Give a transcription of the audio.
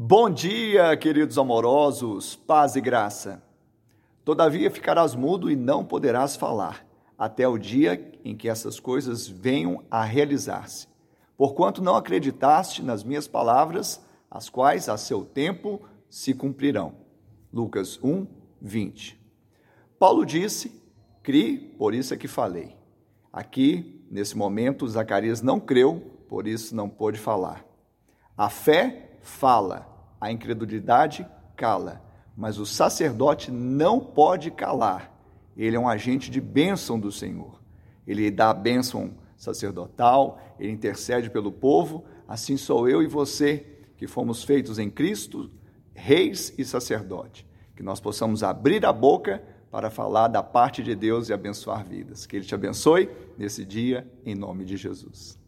Bom dia, queridos amorosos, paz e graça. Todavia ficarás mudo e não poderás falar, até o dia em que essas coisas venham a realizar-se. Porquanto não acreditaste nas minhas palavras, as quais a seu tempo se cumprirão. Lucas 1, 20. Paulo disse: Cri, por isso é que falei. Aqui, nesse momento, Zacarias não creu, por isso não pôde falar. A fé fala, a incredulidade cala, mas o sacerdote não pode calar. Ele é um agente de bênção do Senhor. Ele dá a bênção sacerdotal, ele intercede pelo povo, assim sou eu e você, que fomos feitos em Cristo, reis e sacerdote. Que nós possamos abrir a boca para falar da parte de Deus e abençoar vidas. Que Ele te abençoe nesse dia, em nome de Jesus.